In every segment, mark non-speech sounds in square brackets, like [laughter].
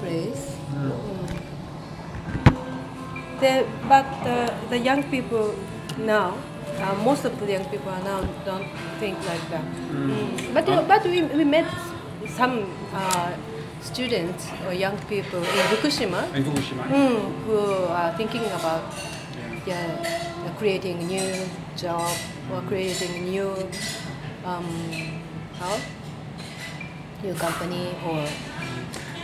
place. Mm. The, but uh, the young people now, uh, most of the young people now don't think like that. Mm. But uh, but we, we met some uh, students or young people in Fukushima, In Fukushima. mm, who are thinking about yeah, creating new job or creating new um, how new company or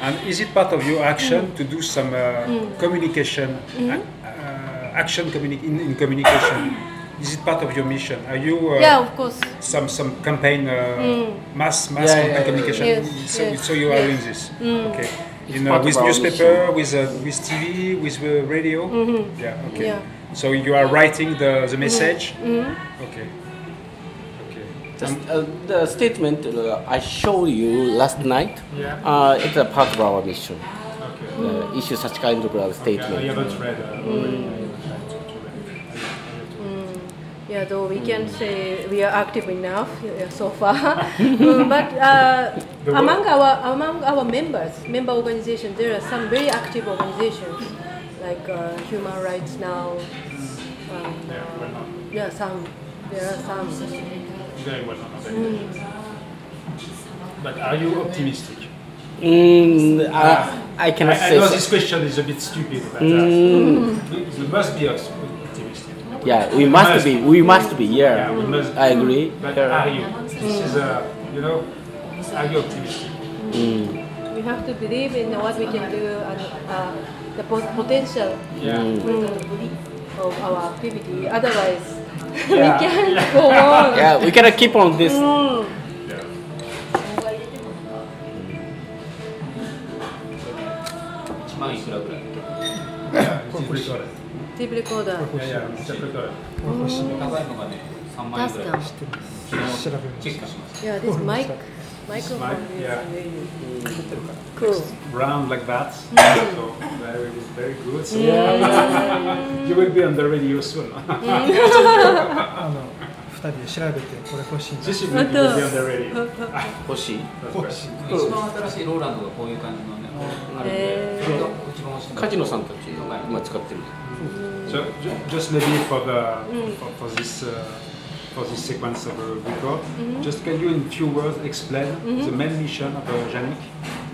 And is it part of your action Mm. to do some uh, communication, uh, uh, action communi- in, in communication? Is it part of your mission? Are you uh, yeah of course some some campaign, uh, mass mass Yeah, campaign yeah, yeah, communication? Yes, so, yes, so you are yes. doing this, okay? In, uh, part of with newspaper, with uh, with TV, with uh, radio. Yeah, okay. Yeah. So you are writing the the message. Okay. Okay. Just, uh, the statement uh, I showed you last night, Yeah. uh, it's a part of our mission. Okay. Uh, issue such kind of uh, statement. I haven't read. Uh, already. Yeah, though we can say we are active enough yeah, so far, [laughs] Mm, but uh, among our among our members, member organizations, there are some very active organizations like uh, Human Rights Now. And, uh, yeah, some there are some. Very well. But are you optimistic? Mm, uh, I cannot I, I say. know so. this question is a bit stupid, but uh, we, we must be optimistic. Yeah, we must be. We must be. Yeah, Yeah, we must. I agree. But are you? This is a, you know, are you optimistic? We have to believe in what we can do and uh, the po- potential Yeah. mm, of our activity. Otherwise, [laughs] we can't go on Yeah, we gotta keep on this. Mm. Yeah, it's recorded. Tape recorder. Yeah, yeah, it's recorded. 高いのがね、3万円ぐらい Custom. 昨日チェックしました Yeah, this mic, microphone mic, is yeah. really cool. Round like that. so very, very good. [laughs] you will be on the radio soon. [laughs] 人で調べてこれ欲しいんだ This will be on the radio. 欲しい。一番新しいローランドがこういう感じのね、あるんで、それが一番欲しい。カジノさんたち今使ってる。So ju- just maybe for the for, for this uh, for this sequence of a record, just can you in few words explain the main mission of uh, Janik?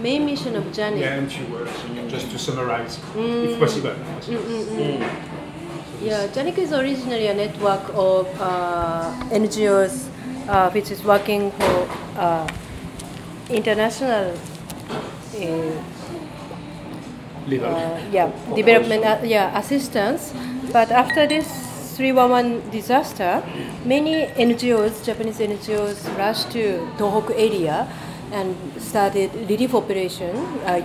Main mission of Janet. Yeah, in few words, just to summarize, if possible. if possible. Yeah, JANIC is originally a network of uh, NGOs uh, which is working for uh, international uh, uh, yeah, development uh, yeah, assistance. But after this 311 disaster, many NGOs, Japanese NGOs, rushed to Tohoku area and started relief operation uh,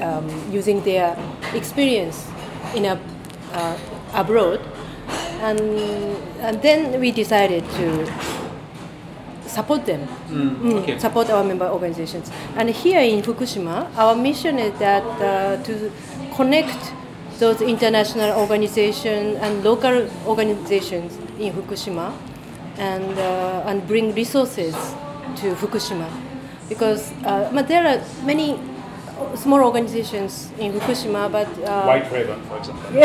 um, using their experience in a, uh, abroad. And, and then we decided to support them, Mm, support our member organizations. And here in Fukushima, our mission is that uh, to connect those international organizations and local organizations in Fukushima and, uh, and bring resources to Fukushima. Because uh, but there are many small organizations in Fukushima, but uh, White Raven, for example. [laughs]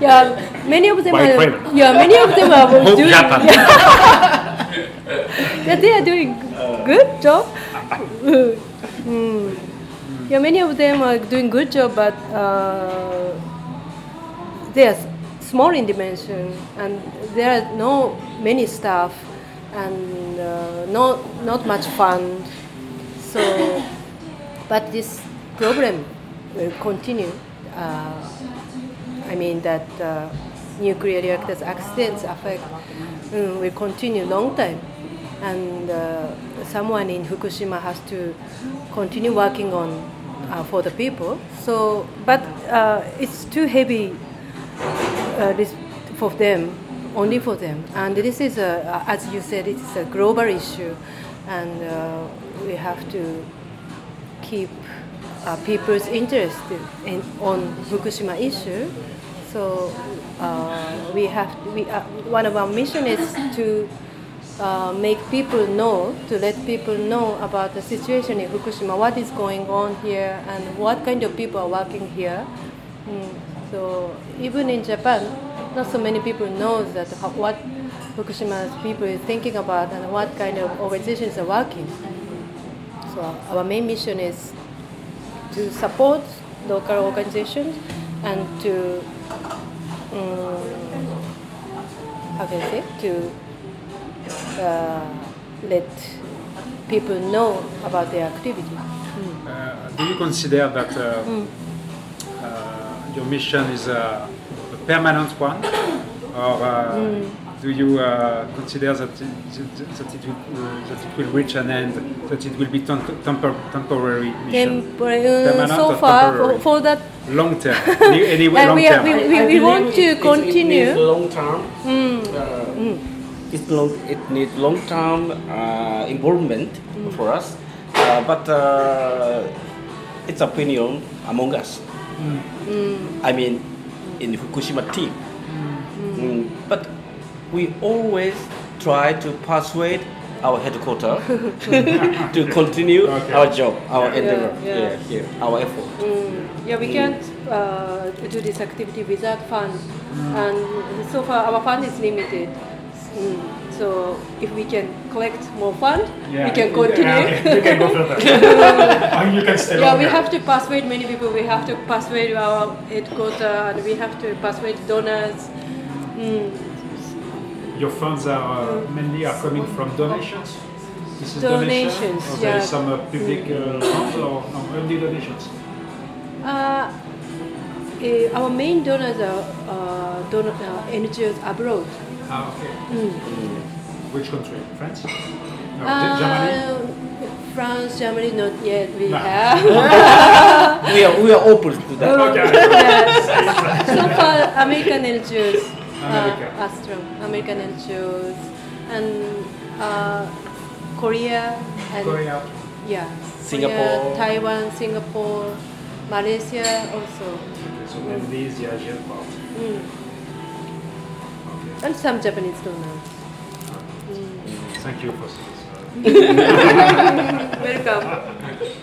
yeah, many of them White are. Raven. Yeah, many of them are Hope doing. Japan. yeah, [laughs] they are doing good job. Mm. Yeah, many of them are doing good job, but uh, they are small in dimension, and there are no many staff, and uh, no not much fund. So, but this problem will continue. Uh, I mean that uh, nuclear reactors accidents affect mm, will continue long time, and uh, someone in Fukushima has to continue working on uh, for the people. So, but uh, it's too heavy uh, this for them, only for them. And this is a, as you said, it's a global issue, and we have to keep uh, people's interest in, on Fukushima issue. So uh, we have we uh, one of our mission is to uh, make people know, to let people know about the situation in Fukushima, what is going on here, and what kind of people are working here. Mm, so even in Japan, not so many people know that what Fukushima's people is thinking about and what kind of organizations are working. So our main mission is to support local organizations and to um, how can I say to uh, let people know about their activity. Uh, do you consider that uh, uh, your mission is a, a permanent one, or uh, do you uh, consider that it, that, it will, uh, that it will reach an end, that it will be tem- temper- temporary mission, Temporary, uh, so far, temporary? for, for that, long term, any, anyway And long we are- term? we- I we want to it- it- continue. It needs long term. mm, Uh, It's long, it needs long term uh, involvement for us, uh, but uh, it's opinion among us. I mean, in Fukushima team. Mm, but we always try to persuade our headquarters [laughs] to continue Okay. our job, our endeavor, yeah. yeah, here, our effort. mm, yeah, we can't uh, do this activity without fund, and so far our fund is limited. Mm, so if we can collect more fund, we can continue. you can go further. [laughs] [laughs] Or you can stay Yeah, we have to persuade many people. We have to persuade our headquarters, and we have to persuade donors. Mm. Your funds are uh, mainly are coming from donations. This is Donations, Or there is yeah. some uh, public uh, funds or no, only donations. Uh, eh, our main donors are uh, don- uh, NGOs abroad. Ah, okay. Mm. Which country? France? No, Uh, Germany. France, Germany, not yet. We No. have. [laughs] We are, we are open to that. [laughs] Okay. yes. So far, American NGOs. America. Uh, Astrom, American NGOs, and uh, Korea and Korea. yeah, Singapore. Korea, Taiwan, Singapore, Malaysia also, Okay, so mainly is the Asian part. mm. Okay. and some Japanese donors. Thank you for [laughs] this. [laughs] Welcome. summarize.